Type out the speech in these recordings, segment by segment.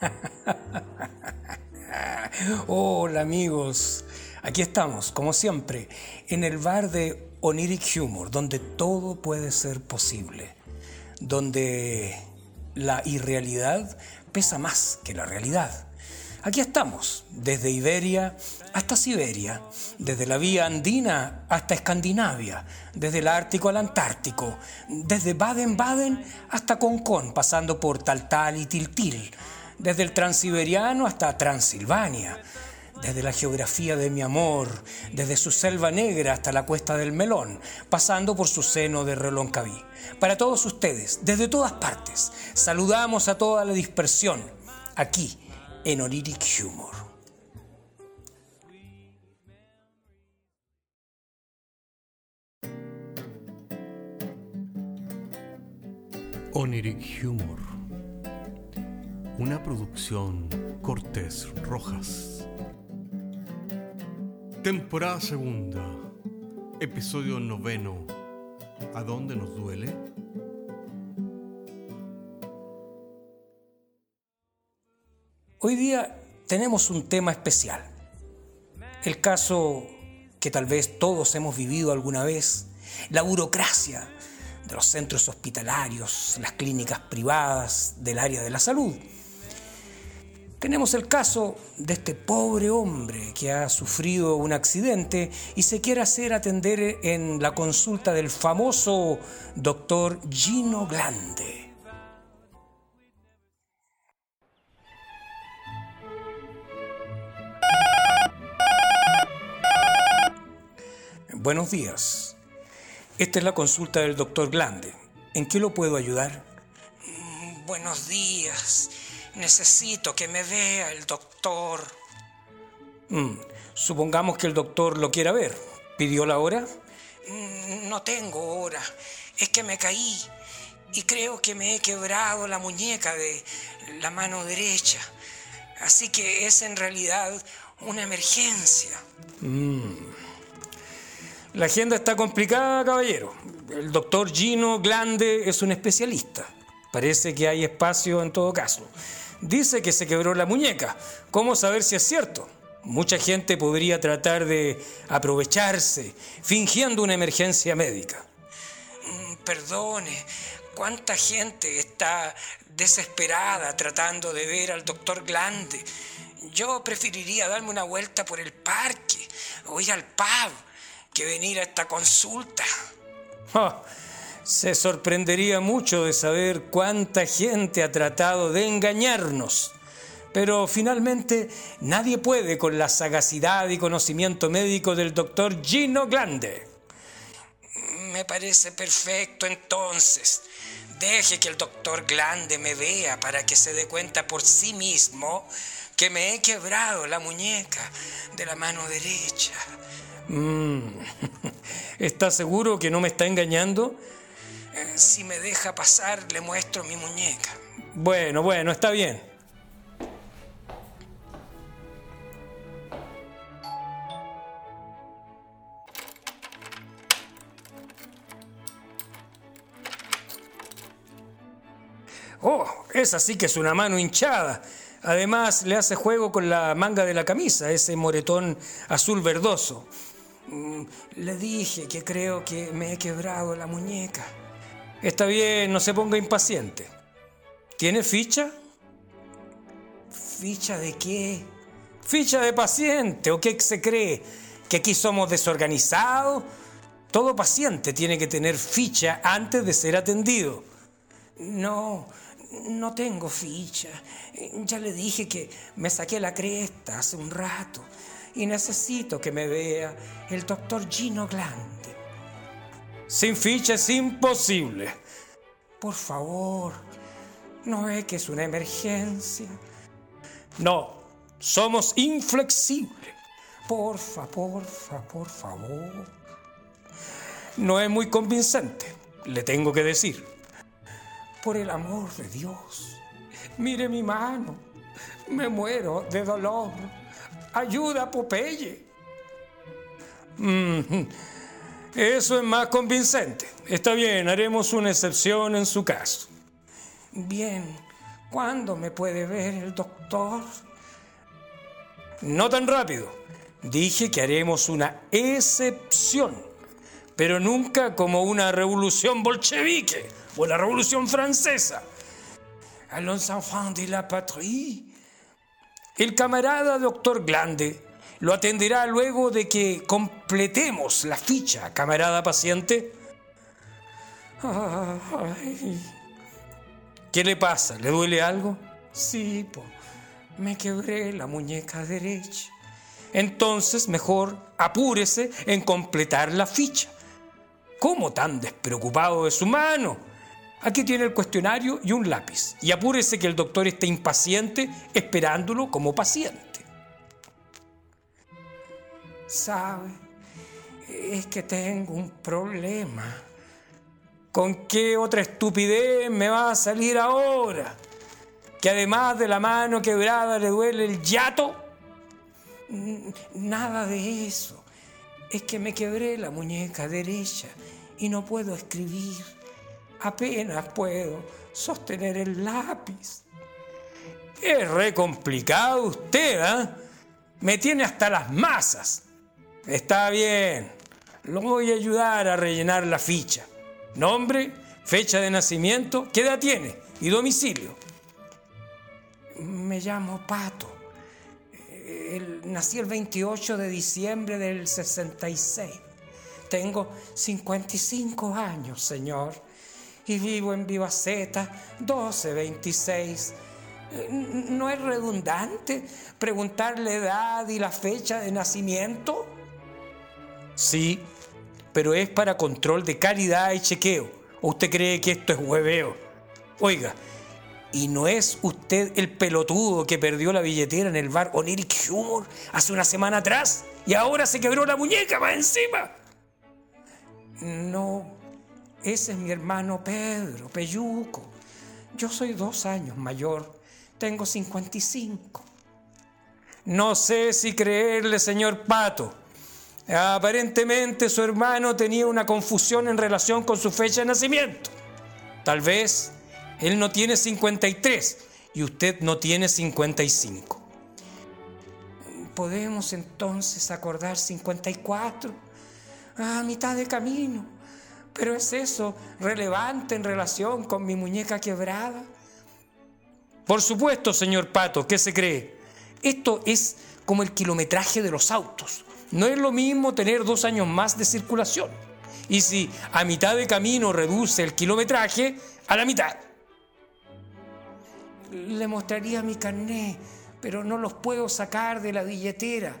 Hola amigos, aquí estamos, como siempre, en el bar de Oniric Humor, donde todo puede ser posible, donde la irrealidad pesa más que la realidad. Aquí estamos, desde Iberia hasta Siberia, desde la vía andina hasta Escandinavia, desde el Ártico al Antártico, desde Baden-Baden hasta Concón, pasando por Taltal y Tiltil, desde el Transiberiano hasta Transilvania, desde la geografía de mi amor, desde su selva negra hasta la cuesta del Melón, pasando por su seno de Reloncaví. Para todos ustedes, desde todas partes, saludamos a toda la dispersión, aquí en Oniric Humor. Oniric Humor. Una producción Cortés Rojas. Temporada segunda. Episodio noveno. ¿A dónde nos duele? Hoy día tenemos un tema especial. El caso que tal vez todos hemos vivido alguna vez, la burocracia de los centros hospitalarios, las clínicas privadas del área de la salud. Tenemos el caso de este pobre hombre que ha sufrido un accidente y se quiere hacer atender en la consulta del famoso doctor Gino Glande. Buenos días. Esta es la consulta del doctor Glande. ¿En qué lo puedo ayudar? Mm, Buenos días. Necesito que me vea el doctor. Mm, supongamos que el doctor lo quiera ver. ¿Pidió la hora? Mm, No tengo hora. Es que me caí y creo que me he quebrado la muñeca de la mano derecha. Así que es en realidad una emergencia. La agenda está complicada, caballero. El doctor Gino Glande es un especialista. Parece que hay espacio en todo caso. Dice que se quebró la muñeca. ¿Cómo saber si es cierto? Mucha gente podría tratar de aprovecharse, fingiendo una emergencia médica. Mm, Perdone, ¿cuánta gente está desesperada tratando de ver al doctor Glande? Yo preferiría darme una vuelta por el parque o ir al pub que venir a esta consulta. Ah, se sorprendería mucho de saber cuánta gente ha tratado de engañarnos. Pero finalmente nadie puede con la sagacidad y conocimiento médico del doctor Gino Glande. Me parece perfecto entonces. Deje que el doctor Glande me vea para que se dé cuenta por sí mismo que me he quebrado la muñeca de la mano derecha. Mm. ¿Está seguro que no me está engañando? Si me deja pasar, le muestro mi muñeca. Bueno, bueno, está bien. Oh, esa sí que es una mano hinchada. Además, le hace juego con la manga de la camisa, ese moretón azul verdoso. Mm, Le dije que creo que me he quebrado la muñeca. Está bien, no se ponga impaciente. ¿Tiene ficha? ¿Ficha de qué? ¿Ficha de paciente o qué se cree? ¿Que aquí somos desorganizados? Todo paciente tiene que tener ficha antes de ser atendido. No, no tengo ficha. Ya le dije que me saqué la cresta hace un rato y necesito que me vea el doctor Gino Glande. Sin ficha es imposible. Por favor, ¿no ve que es una emergencia? No, somos inflexibles. Porfa, porfa, por favor. No es muy convincente, le tengo que decir. Por el amor de Dios, mire mi mano. Me muero de dolor. Ayuda, Popeye. Mm, Eso es más convincente. Está bien, haremos una excepción en su caso. Bien, ¿Cuándo me puede ver el doctor? No tan rápido. Dije que haremos una excepción, pero nunca como una revolución bolchevique o la revolución francesa. A los enfants de la patrie. El camarada doctor Glande lo atenderá luego de que completemos la ficha, camarada paciente. Ay, ¿Qué le pasa? ¿Le duele algo? sí, po. Me quebré la muñeca derecha. Entonces, mejor apúrese en completar la ficha. ¿Cómo tan despreocupado de su mano? Aquí tiene el cuestionario y un lápiz. Y apúrese que el doctor esté impaciente esperándolo como paciente. ¿Sabe? Es que tengo un problema. ¿Con qué otra estupidez me va a salir ahora? ¿Que además de la mano quebrada le duele el yato? Nada de eso. Es que me quebré la muñeca derecha y no puedo escribir. Apenas puedo sostener el lápiz. Es re complicado usted, ¿ah? Me tiene hasta las masas. Está bien. Lo voy a ayudar a rellenar la ficha. Nombre, fecha de nacimiento, ¿qué edad tiene? Y domicilio. Me llamo Pato. El- nací el 28 de diciembre del 66. Tengo 55 años, señor. Y vivo en Vivaceta 1226. Eh, ¿No es redundante preguntar la edad y la fecha de nacimiento? Sí, pero es para control de calidad y chequeo. ¿O usted cree que esto es hueveo? Oiga, ¿y no es usted el pelotudo que perdió la billetera en el bar Oniric Humor hace una semana atrás? Y ahora se quebró la muñeca más encima. No, ese es mi hermano Pedro, Peyuco. Yo soy dos años mayor, tengo 55. No sé si creerle, señor Pato. Aparentemente su hermano tenía una confusión en relación con su fecha de nacimiento. Tal vez él no tiene 53 y usted no tiene 55. ¿Podemos entonces acordar 54? A mitad de camino. Pero ¿es eso relevante en relación con mi muñeca quebrada? Por supuesto, señor Pato, ¿qué se cree? Esto es como el kilometraje de los autos. No es lo mismo tener dos años más de circulación. Y si a mitad de camino reduce el kilometraje, a la mitad. Le mostraría mi carné, pero no los puedo sacar de la billetera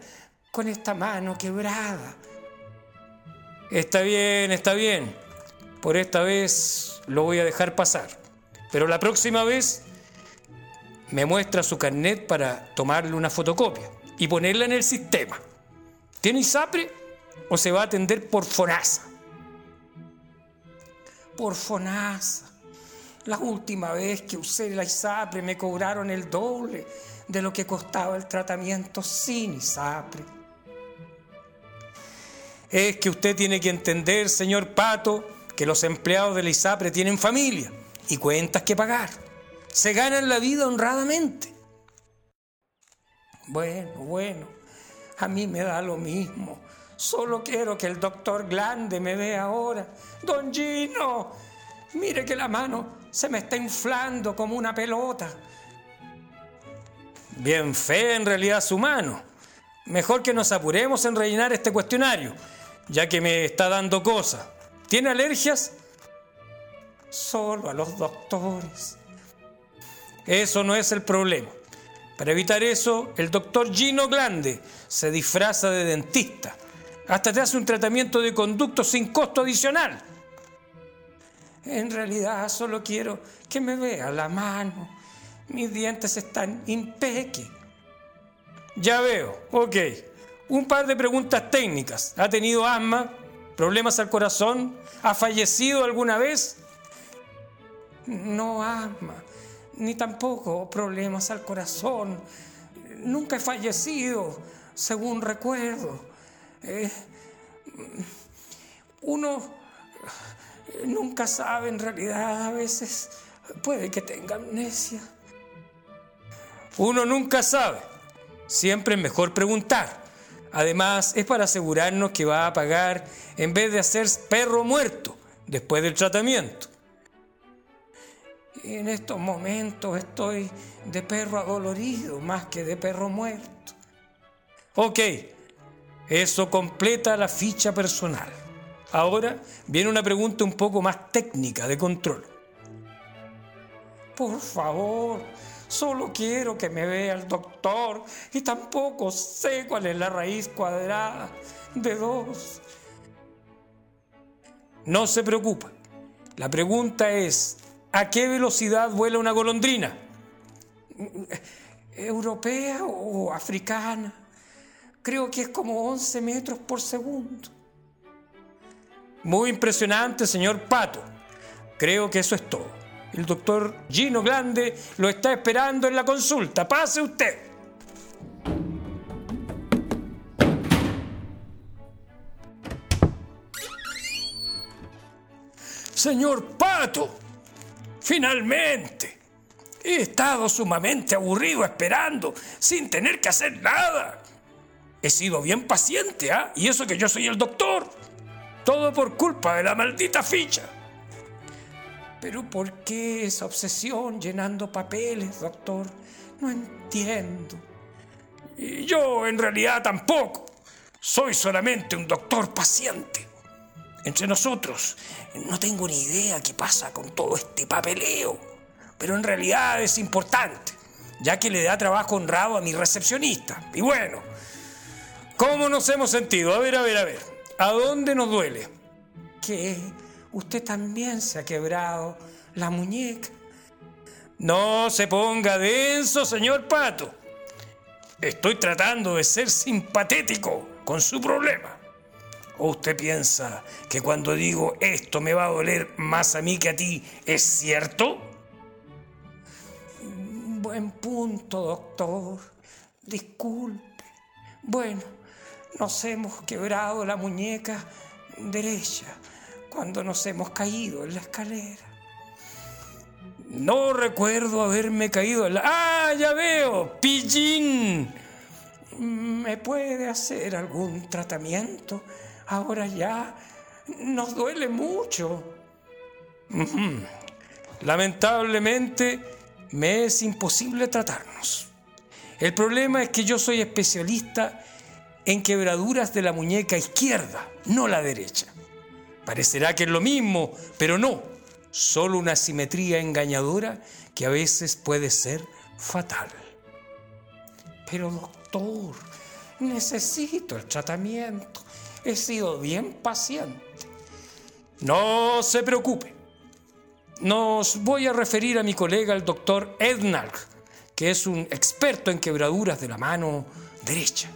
con esta mano quebrada. Está bien, está bien. Por esta vez lo voy a dejar pasar. Pero la próxima vez me muestra su carnet para tomarle una fotocopia y ponerla en el sistema. ¿Tiene ISAPRE o se va a atender por FONASA? Por FONASA. La última vez que usé la ISAPRE me cobraron el doble de lo que costaba el tratamiento sin ISAPRE. Es que usted tiene que entender, señor Pato, que los empleados de la ISAPRE tienen familia y cuentas que pagar. Se ganan la vida honradamente. Bueno, bueno, a mí me da lo mismo. Solo quiero que el doctor Glande me vea ahora. Don Gino, mire que la mano se me está inflando como una pelota. Bien fea en realidad su mano. Mejor que nos apuremos en rellenar este cuestionario, ya que me está dando cosas. ¿Tiene alergias? Solo a los doctores. Eso no es el problema. Para evitar eso, el doctor Gino Glande se disfraza de dentista. Hasta te hace un tratamiento de conducto sin costo adicional. En realidad solo quiero que me vea la mano. Mis dientes están impeque. Ya veo, ok. Un par de preguntas técnicas. ¿Ha tenido asma? ¿Problemas al corazón? ¿Ha fallecido alguna vez? No asma, ni tampoco problemas al corazón. Nunca he fallecido, según recuerdo. Eh, uno nunca sabe en realidad, a veces puede que tenga amnesia. Uno nunca sabe. Siempre es mejor preguntar. Además, es para asegurarnos que va a pagar en vez de hacer perro muerto después del tratamiento. En estos momentos estoy de perro adolorido más que de perro muerto. Ok, eso completa la ficha personal. Ahora viene una pregunta un poco más técnica de control. Por favor, solo quiero que me vea el doctor y tampoco sé cuál es la raíz cuadrada de dos. No se preocupa. La pregunta es, ¿a qué velocidad vuela una golondrina? ¿Europea o africana? Creo que es como 11 metros por segundo. Muy impresionante, señor Pato. Creo que eso es todo. El doctor Gino Grande lo está esperando en la consulta. Pase usted. Señor Pato, finalmente. He estado sumamente aburrido esperando, sin tener que hacer nada. He sido bien paciente, ¿ah? Y eso que yo soy el doctor. Todo por culpa de la maldita ficha. Pero ¿por qué esa obsesión llenando papeles, doctor? No entiendo. Y yo en realidad tampoco. Soy solamente un doctor paciente. Entre nosotros, no tengo ni idea qué pasa con todo este papeleo. Pero en realidad es importante, ya que le da trabajo honrado a mi recepcionista. Y bueno, ¿cómo nos hemos sentido? A ver, a ver, a ver. ¿A dónde nos duele? Que usted también se ha quebrado la muñeca. No se ponga denso, señor Pato. Estoy tratando de ser simpatético con su problema. ¿O usted piensa que cuando digo esto me va a doler más a mí que a ti, es cierto? Buen punto, doctor. Disculpe. Bueno, nos hemos quebrado la muñeca derecha cuando nos hemos caído en la escalera. No recuerdo haberme caído en la... ¡Ah, ya veo! ¡Pillín! ¿Me puede hacer algún tratamiento? Ahora ya nos duele mucho. Lamentablemente me es imposible tratarnos. El problema es que yo soy especialista en quebraduras de la muñeca izquierda, no la derecha. Parecerá que es lo mismo, pero no, solo una simetría engañadora que a veces puede ser fatal. Pero doctor, necesito el tratamiento. He sido bien paciente. No se preocupe. Nos voy a referir a mi colega, el doctor Ednark, que es un experto en quebraduras de la mano derecha.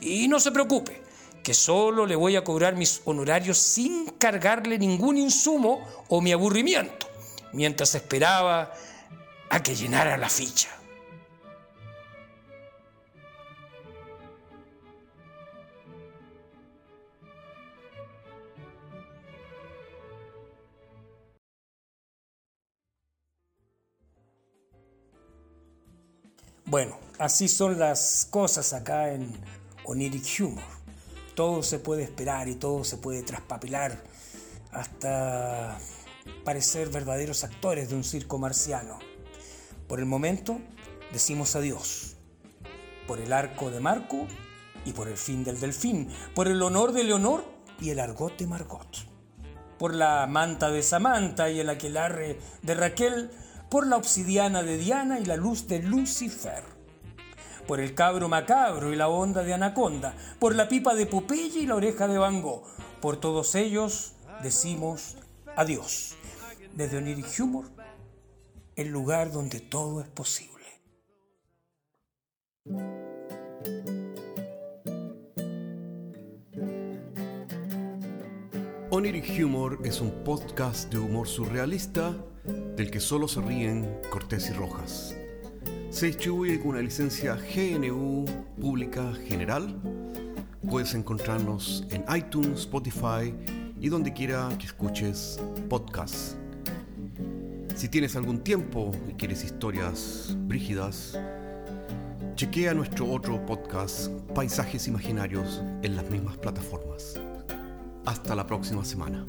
Y no se preocupe, que solo le voy a cobrar mis honorarios sin cargarle ningún insumo o mi aburrimiento, mientras esperaba a que llenara la ficha. Bueno, así son las cosas acá en Oniric Humor. Todo se puede esperar y todo se puede traspapelar hasta parecer verdaderos actores de un circo marciano. Por el momento, decimos adiós. Por el arco de Marco y por el fin del delfín. Por el honor de Leonor y el argot de Margot. Por la manta de Samantha y el aquelarre de Raquel por la obsidiana de Diana y la luz de Lucifer, por el cabro macabro y la onda de Anaconda, por la pipa de Popeye y la oreja de Van Gogh. Por todos ellos decimos adiós. Desde Oniric Humor, el lugar donde todo es posible. Oniric Humor es un podcast de humor surrealista del que solo se ríen Cortés y Rojas. Se distribuye con una licencia GNU Pública General. Puedes encontrarnos en iTunes, Spotify y donde quiera que escuches podcasts. Si tienes algún tiempo y quieres historias brígidas, Chequea nuestro otro podcast, Paisajes Imaginarios, en las mismas plataformas. Hasta la próxima semana.